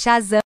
Shazam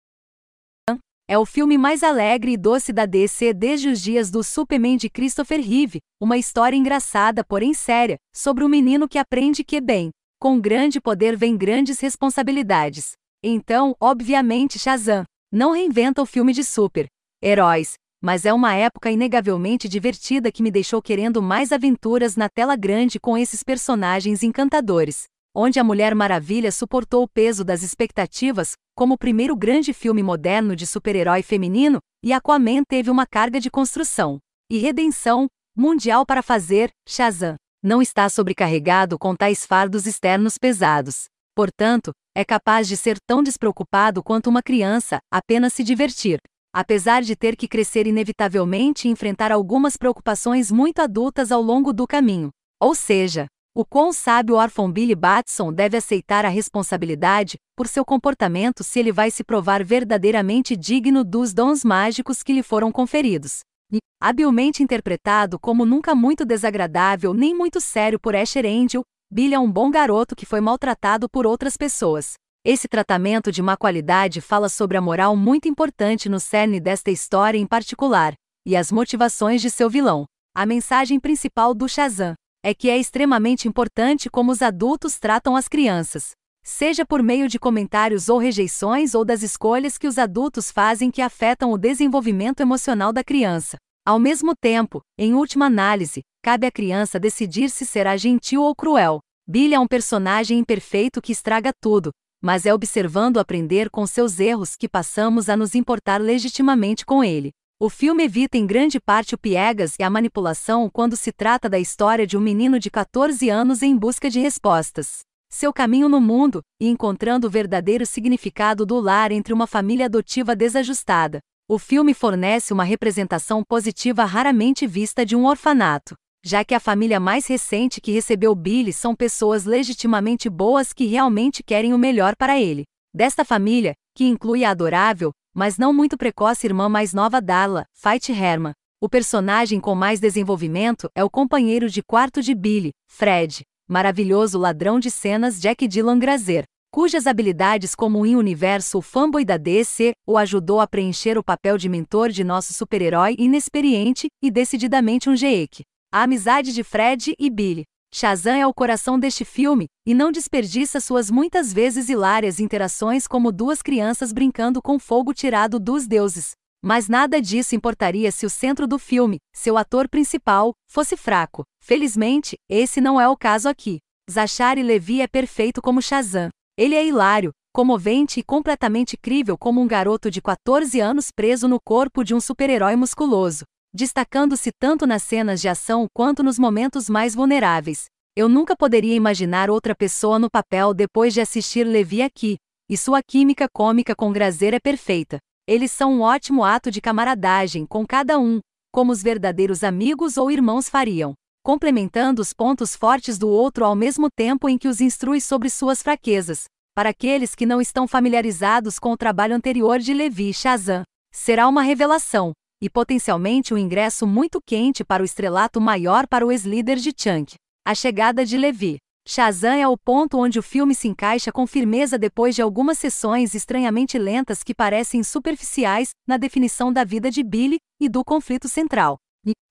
é o filme mais alegre e doce da DC desde os dias do Superman de Christopher Reeve, uma história engraçada, porém séria, sobre um menino que aprende que, bem, com grande poder vem grandes responsabilidades. Então, obviamente, Shazam não reinventa o filme de super-heróis, mas é uma época inegavelmente divertida que me deixou querendo mais aventuras na tela grande com esses personagens encantadores onde a Mulher Maravilha suportou o peso das expectativas, como o primeiro grande filme moderno de super-herói feminino, e Aquaman teve uma carga de construção e redenção mundial para fazer, Shazam não está sobrecarregado com tais fardos externos pesados. Portanto, é capaz de ser tão despreocupado quanto uma criança, apenas se divertir. Apesar de ter que crescer inevitavelmente e enfrentar algumas preocupações muito adultas ao longo do caminho. Ou seja, o quão sábio o órfão Billy Batson deve aceitar a responsabilidade por seu comportamento se ele vai se provar verdadeiramente digno dos dons mágicos que lhe foram conferidos. E, habilmente interpretado como nunca muito desagradável nem muito sério por Asher Angel, Billy é um bom garoto que foi maltratado por outras pessoas. Esse tratamento de má qualidade fala sobre a moral muito importante no cerne desta história em particular, e as motivações de seu vilão. A mensagem principal do Shazam é que é extremamente importante como os adultos tratam as crianças. Seja por meio de comentários ou rejeições ou das escolhas que os adultos fazem que afetam o desenvolvimento emocional da criança. Ao mesmo tempo, em última análise, cabe à criança decidir se será gentil ou cruel. Billy é um personagem imperfeito que estraga tudo, mas é observando aprender com seus erros que passamos a nos importar legitimamente com ele. O filme evita em grande parte o piegas e a manipulação quando se trata da história de um menino de 14 anos em busca de respostas. Seu caminho no mundo, e encontrando o verdadeiro significado do lar entre uma família adotiva desajustada. O filme fornece uma representação positiva raramente vista de um orfanato, já que a família mais recente que recebeu Billy são pessoas legitimamente boas que realmente querem o melhor para ele. Desta família, que inclui a adorável, mas não muito precoce irmã mais nova Darla, Fight Herman. O personagem com mais desenvolvimento é o companheiro de quarto de Billy, Fred, maravilhoso ladrão de cenas Jack Dylan Grazer, cujas habilidades como em universo fanboy da DC o ajudou a preencher o papel de mentor de nosso super-herói inexperiente e decididamente um geek. A amizade de Fred e Billy, Shazam é o coração deste filme, e não desperdiça suas muitas vezes hilárias interações como duas crianças brincando com fogo tirado dos deuses. Mas nada disso importaria se o centro do filme, seu ator principal, fosse fraco. Felizmente, esse não é o caso aqui. Zachary Levi é perfeito como Shazam. Ele é hilário, comovente e completamente crível como um garoto de 14 anos preso no corpo de um super-herói musculoso destacando-se tanto nas cenas de ação quanto nos momentos mais vulneráveis. Eu nunca poderia imaginar outra pessoa no papel depois de assistir Levi aqui, e sua química cômica com Grazer é perfeita. Eles são um ótimo ato de camaradagem com cada um, como os verdadeiros amigos ou irmãos fariam, complementando os pontos fortes do outro ao mesmo tempo em que os instrui sobre suas fraquezas. Para aqueles que não estão familiarizados com o trabalho anterior de Levi e Shazam, será uma revelação, e potencialmente um ingresso muito quente para o estrelato maior para o ex-líder de Chunk. A chegada de Levi. Shazam é o ponto onde o filme se encaixa com firmeza depois de algumas sessões estranhamente lentas que parecem superficiais na definição da vida de Billy e do conflito central.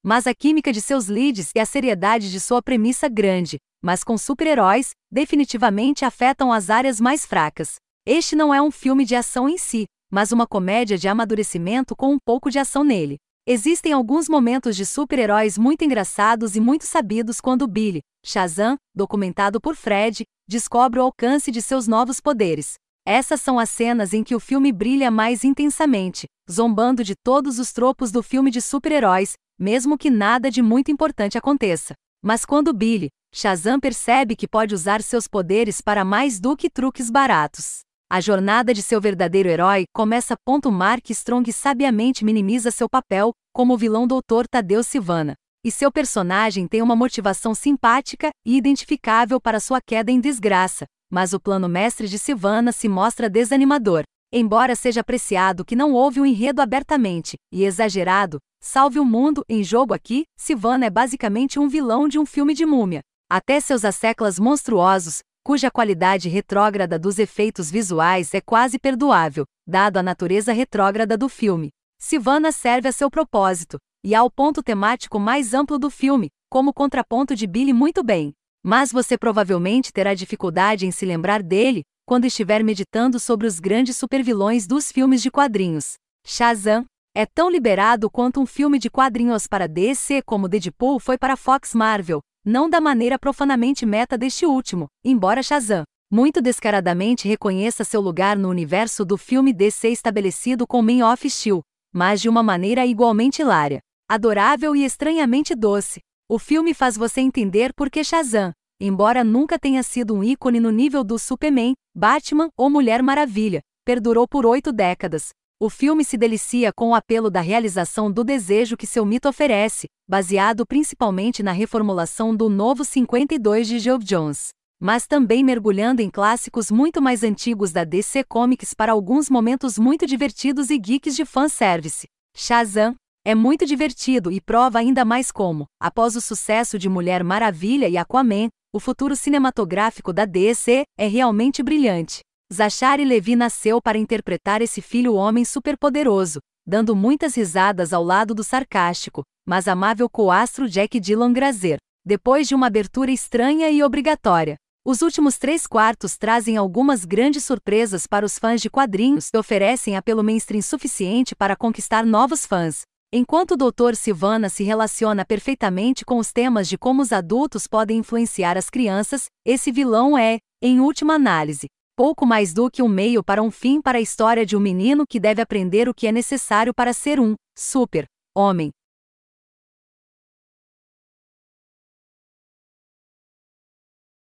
Mas a química de seus leads e a seriedade de sua premissa grande, mas com super-heróis, definitivamente afetam as áreas mais fracas. Este não é um filme de ação em si, mas uma comédia de amadurecimento com um pouco de ação nele. Existem alguns momentos de super-heróis muito engraçados e muito sabidos quando Billy, Shazam, documentado por Fred, descobre o alcance de seus novos poderes. Essas são as cenas em que o filme brilha mais intensamente, zombando de todos os tropos do filme de super-heróis, mesmo que nada de muito importante aconteça. Mas quando Billy, Shazam percebe que pode usar seus poderes para mais do que truques baratos. A jornada de seu verdadeiro herói começa. Mark Strong sabiamente minimiza seu papel como o vilão Dr. Tadeu Silvana. E seu personagem tem uma motivação simpática e identificável para sua queda em desgraça, mas o plano mestre de Silvana se mostra desanimador. Embora seja apreciado que não houve um enredo abertamente e exagerado, salve o mundo em jogo aqui, Silvana é basicamente um vilão de um filme de múmia. Até seus asseclas monstruosos, cuja qualidade retrógrada dos efeitos visuais é quase perdoável, dado a natureza retrógrada do filme. Sivana serve a seu propósito, e ao ponto temático mais amplo do filme, como contraponto de Billy muito bem. Mas você provavelmente terá dificuldade em se lembrar dele quando estiver meditando sobre os grandes supervilões dos filmes de quadrinhos. Shazam é tão liberado quanto um filme de quadrinhos para DC como Deadpool foi para Fox Marvel, não da maneira profanamente meta deste último, embora Shazam muito descaradamente reconheça seu lugar no universo do filme DC estabelecido com Man of Steel, mas de uma maneira igualmente hilária, adorável e estranhamente doce. O filme faz você entender por que Shazam, embora nunca tenha sido um ícone no nível do Superman, Batman ou Mulher Maravilha, perdurou por oito décadas. O filme se delicia com o apelo da realização do desejo que seu mito oferece, baseado principalmente na reformulação do novo 52 de Geoff Jones. Mas também mergulhando em clássicos muito mais antigos da DC Comics para alguns momentos muito divertidos e geeks de fanservice. Shazam, é muito divertido e prova ainda mais como, após o sucesso de Mulher Maravilha e Aquaman, o futuro cinematográfico da DC é realmente brilhante. Zachary Levi nasceu para interpretar esse filho homem superpoderoso, dando muitas risadas ao lado do sarcástico, mas amável coastro Jack Dylan Grazer. Depois de uma abertura estranha e obrigatória, os últimos três quartos trazem algumas grandes surpresas para os fãs de quadrinhos e oferecem apelo mainstream suficiente para conquistar novos fãs. Enquanto o Dr. Silvana se relaciona perfeitamente com os temas de como os adultos podem influenciar as crianças, esse vilão é, em última análise, pouco mais do que um meio para um fim para a história de um menino que deve aprender o que é necessário para ser um super homem.